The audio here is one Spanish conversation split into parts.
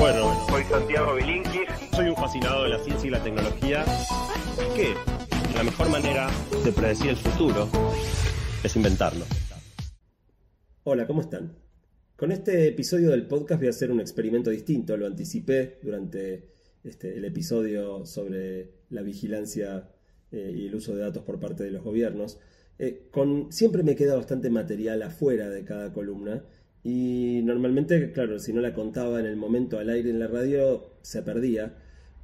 Bueno, Soy Santiago Bilinkis. soy un fascinado de la ciencia y la tecnología. Que la mejor manera de predecir el futuro es inventarlo. Hola, ¿cómo están? Con este episodio del podcast voy a hacer un experimento distinto, lo anticipé durante este, el episodio sobre la vigilancia eh, y el uso de datos por parte de los gobiernos. Eh, con, siempre me queda bastante material afuera de cada columna y normalmente, claro, si no la contaba en el momento al aire en la radio, se perdía.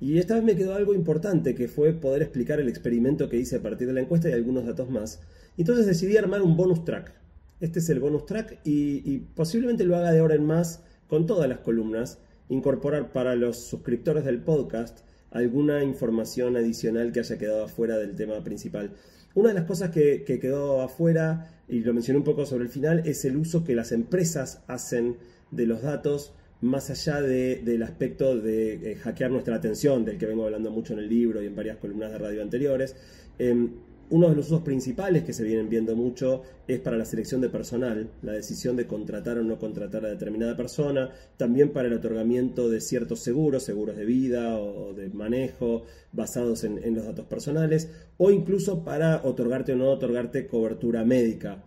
Y esta vez me quedó algo importante, que fue poder explicar el experimento que hice a partir de la encuesta y algunos datos más. Entonces decidí armar un bonus track. Este es el bonus track y, posiblemente lo haga de ahora en más con todas las columnas, incorporar para los suscriptores del podcast alguna información adicional que haya quedado afuera del tema principal. Una de las cosas que, que quedó afuera, y lo mencioné un poco sobre el final, es el uso que las empresas hacen de los datos más allá de- del aspecto de eh, hackear nuestra atención, del que vengo hablando mucho en el libro y en varias columnas de radio anteriores. Em, uno de los usos principales que se vienen viendo mucho es para la selección de personal, la decisión de contratar o no contratar a determinada persona, también para el otorgamiento de ciertos seguros, seguros de vida o de manejo basados en, los datos personales, o incluso para otorgarte o no otorgarte cobertura médica.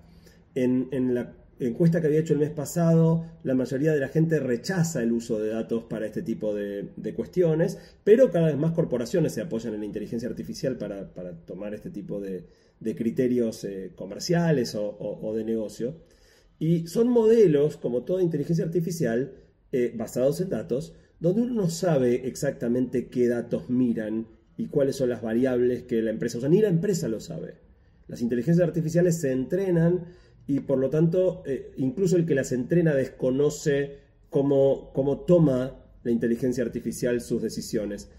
En la encuesta que había hecho el mes pasado, la mayoría de la gente rechaza el uso de datos para este tipo de, cuestiones, pero cada vez más corporaciones se apoyan en la inteligencia artificial para, tomar este tipo de, criterios eh, comerciales o de negocio. Y son modelos, como toda inteligencia artificial, eh, basados en datos, donde uno no sabe exactamente qué datos miran y cuáles son las variables que la empresa usa. Ni la empresa lo sabe. Las inteligencias artificiales se entrenan y por lo tanto eh, incluso el que las entrena desconoce cómo, cómo toma la inteligencia artificial sus decisiones.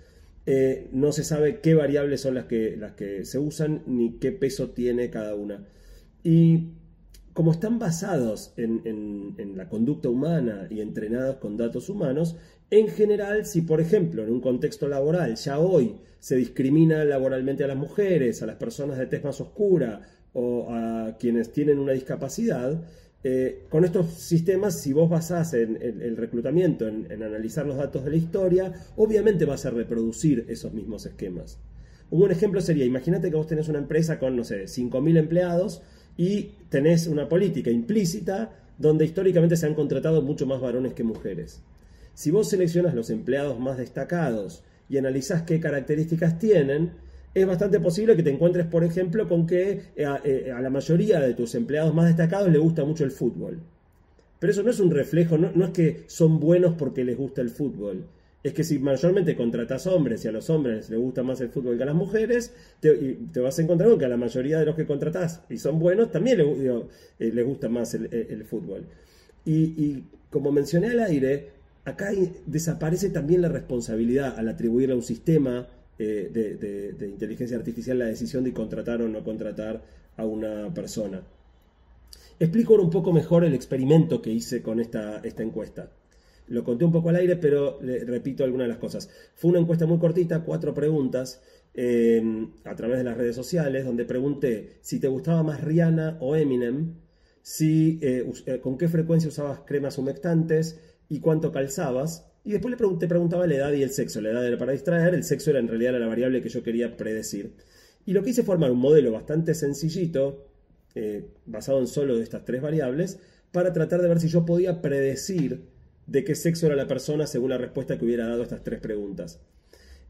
Eh, no se sabe qué variables son las que, las que se usan ni qué peso tiene cada una. Y como están basados en, en- en la conducta humana y entrenados con datos humanos, en general, si por ejemplo en un contexto laboral ya hoy se discrimina laboralmente a las mujeres, a las personas de tez más oscura o a quienes tienen una discapacidad, eh, con estos sistemas, si vos basás en, el reclutamiento, en, en analizar los datos de la historia, obviamente vas a reproducir esos mismos esquemas. Un buen ejemplo sería, imagínate que vos tenés una empresa con, no sé, 5.000 empleados y tenés una política implícita donde históricamente se han contratado mucho más varones que mujeres. Si vos seleccionas los empleados más destacados y analizás qué características tienen, es bastante posible que te encuentres, por ejemplo, con que eh, a, eh, a la mayoría de tus empleados más destacados le gusta mucho el fútbol. Pero eso no es un reflejo, no, no es que son buenos porque les gusta el fútbol. Es que si mayormente contratas hombres y a los hombres les gusta más el fútbol que a las mujeres, te, te vas a encontrar con que a la mayoría de los que contratás y son buenos también le- digo, eh, les gusta más el, fútbol. Y, y como mencioné al aire, acá desaparece también la responsabilidad al atribuirle a un sistema eh, de, inteligencia artificial la decisión de contratar o no contratar a una persona. Explico ahora un poco mejor el experimento que hice con esta, esta encuesta. Lo conté un poco al aire, pero le repito algunas de las cosas. Fue una encuesta muy cortita, cuatro preguntas, eh, a través de las redes sociales, donde pregunté si te gustaba más Rihanna o Eminem, si, eh, con qué frecuencia usabas cremas humectantes y cuánto calzabas. Y después le preguntaba la edad y el sexo. La edad era para distraer, el sexo era en realidad la variable que yo quería predecir. Y lo que hice fue armar un modelo bastante sencillito, eh, basado en solo de estas tres variables, para tratar de ver si yo podía predecir de qué sexo era la persona según la respuesta que hubiera dado a estas tres preguntas.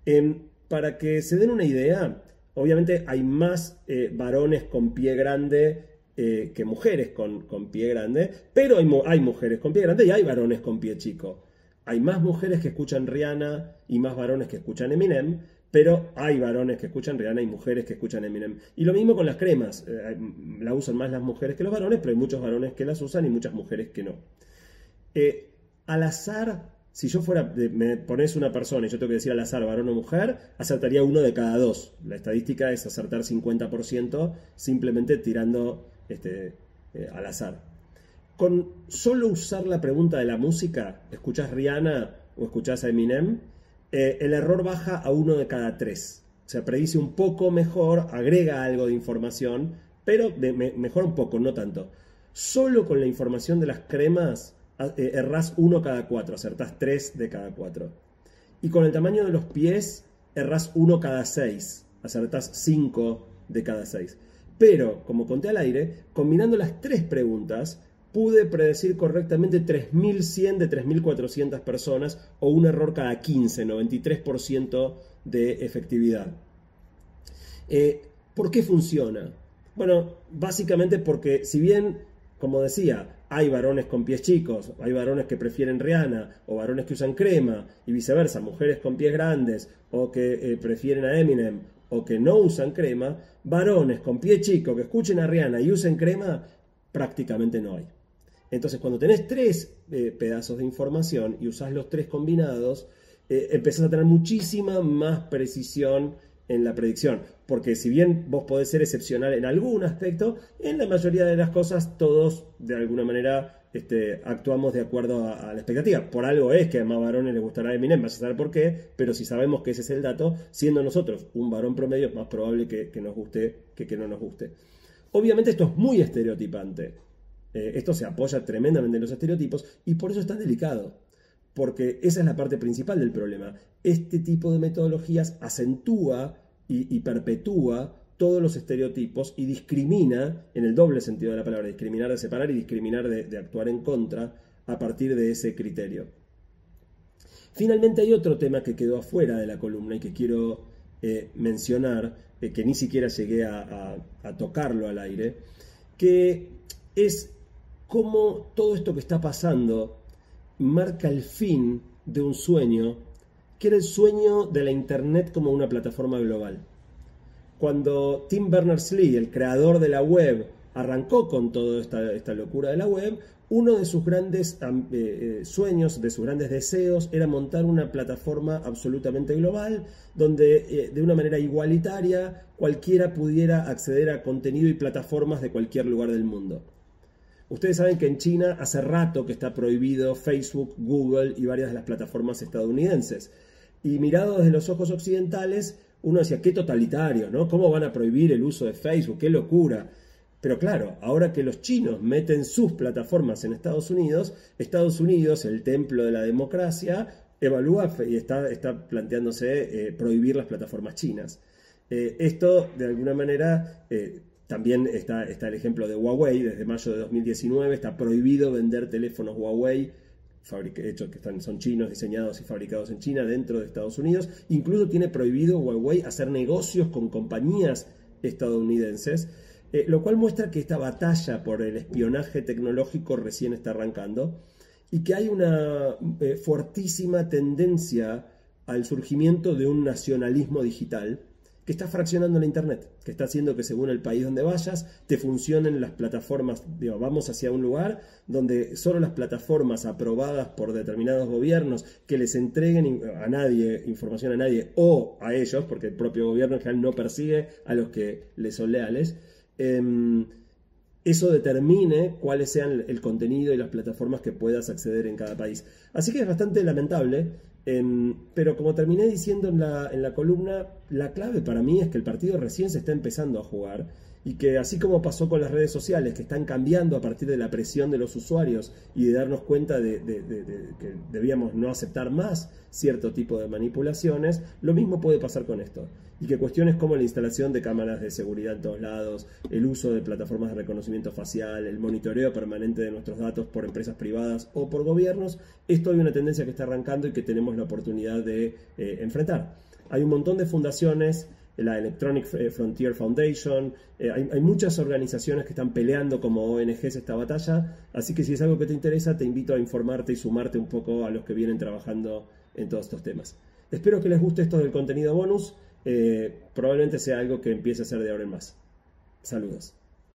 Em, para que se den una idea, obviamente hay más eh, varones con pie grande eh, que mujeres con, con pie grande, pero hay mujeres con pie grande y hay varones con pie chico. Hay más mujeres que escuchan Rihanna y más varones que escuchan Eminem, pero hay varones que escuchan Rihanna y mujeres que escuchan Eminem. Y lo mismo con las cremas. eh, la usan más las mujeres que los varones, pero hay muchos varones que las usan y muchas mujeres que no. Eh, al azar, si yo fuera, me pones una persona y yo tengo que decir al azar varón o mujer, acertaría uno de cada dos. La estadística es acertar 50% simplemente tirando este, eh, al azar. Con solo usar la pregunta de la música, ¿escuchás Rihanna o escuchás a Eminem? Eh, el error baja a uno de cada tres. O sea, predice un poco mejor, agrega algo de información, pero de- me- mejora un poco, no tanto. Solo con la información de las cremas eh, errás uno cada cuatro, acertás tres de cada cuatro. Y con el tamaño de los pies, errás uno cada seis, acertás cinco de cada seis. Pero, como conté al aire, combinando las tres preguntas, pude predecir correctamente 3.100 de 3.400 personas o un error cada 15, 93% de efectividad. Eh, ¿Por qué funciona? Bueno, básicamente porque si bien, como decía, hay varones con pies chicos, hay varones que prefieren Rihanna, o varones que usan crema, y viceversa, mujeres con pies grandes, o que eh, prefieren a Eminem, o que no usan crema, varones con pie chico que escuchen a Rihanna y usen crema, prácticamente no hay. Entonces, cuando tenés tres eh, pedazos de información y usás los tres combinados, eh, empezás a tener muchísima más precisión en la predicción. Porque si bien vos podés ser excepcional en algún aspecto, en la mayoría de las cosas todos de alguna manera este, actuamos de acuerdo a, la expectativa. Por algo es que a más varones les gustará Eminem, vas a saber por qué, pero si sabemos que ese es el dato, siendo nosotros un varón promedio, es más probable que, nos guste que que no nos guste. Obviamente esto es muy estereotipante. Eh, esto se apoya tremendamente en los estereotipos y por eso es tan delicado. Porque esa es la parte principal del problema. Este tipo de metodologías acentúa y, perpetúa todos los estereotipos y discrimina, en el doble sentido de la palabra, discriminar de separar y discriminar de, actuar en contra a partir de ese criterio. Finalmente hay otro tema que quedó afuera de la columna y que quiero eh, mencionar, eh, que ni siquiera llegué a, a, tocarlo al aire, que es cómo todo esto que está pasando marca el fin de un sueño, que era el sueño de la Internet como una plataforma global. Cuando Tim Berners-Lee, el creador de la web, arrancó con toda esta, locura de la web, uno de sus grandes eh, eh, sueños, de sus grandes deseos, era montar una plataforma absolutamente global, donde eh, de una manera igualitaria cualquiera pudiera acceder a contenido y plataformas de cualquier lugar del mundo. Ustedes saben que en China hace rato que está prohibido Facebook, Google y varias de las plataformas estadounidenses. Y mirado desde los ojos occidentales, uno decía, qué totalitario, ¿no? ¿Cómo van a prohibir el uso de Facebook? ¡Qué locura! Pero claro, ahora que los chinos meten sus plataformas en Estados Unidos, Estados Unidos, el templo de la democracia, evalúa y está, está planteándose eh, prohibir las plataformas chinas. Eh, esto, de alguna manera, eh, también está, está el ejemplo de Huawei, desde mayo de 2019 está prohibido vender teléfonos Huawei hechos que están, son chinos, diseñados y fabricados en China dentro de Estados Unidos. Incluso tiene prohibido Huawei hacer negocios con compañías estadounidenses, eh, lo cual muestra que esta batalla por el espionaje tecnológico recién está arrancando y que hay una eh, fuertísima tendencia al surgimiento de un nacionalismo digital que está fraccionando la Internet, que está haciendo que según el país donde vayas, te funcionen las plataformas, digo, vamos hacia un lugar donde solo las plataformas aprobadas por determinados gobiernos que les entreguen a nadie, información a nadie o a ellos, porque el propio gobierno en general no persigue a los que les son leales, em, eso determine cuáles sean el contenido y las plataformas que puedas acceder en cada país. Así que es bastante lamentable Em, pero como terminé diciendo en la, en la columna, la clave para mí es que el partido recién se está empezando a jugar y que así como pasó con las redes sociales, que están cambiando a partir de la presión de los usuarios y de darnos cuenta de, que debíamos no aceptar más cierto tipo de manipulaciones, lo mismo puede pasar con esto. Y que cuestiones como la instalación de cámaras de seguridad en todos lados, el uso de plataformas de reconocimiento facial, el monitoreo permanente de nuestros datos por empresas privadas o por gobiernos, esto hay una tendencia que está arrancando y que tenemos la oportunidad de eh, enfrentar. Hay un montón de fundaciones la Electronic Frontier Foundation, eh, hay, muchas organizaciones que están peleando como ONGs esta batalla, así que si es algo que te interesa, te invito a informarte y sumarte un poco a los que vienen trabajando en todos estos temas. Espero que les guste esto del contenido bonus, eh, probablemente sea algo que empiece a ser de ahora en más. Saludos.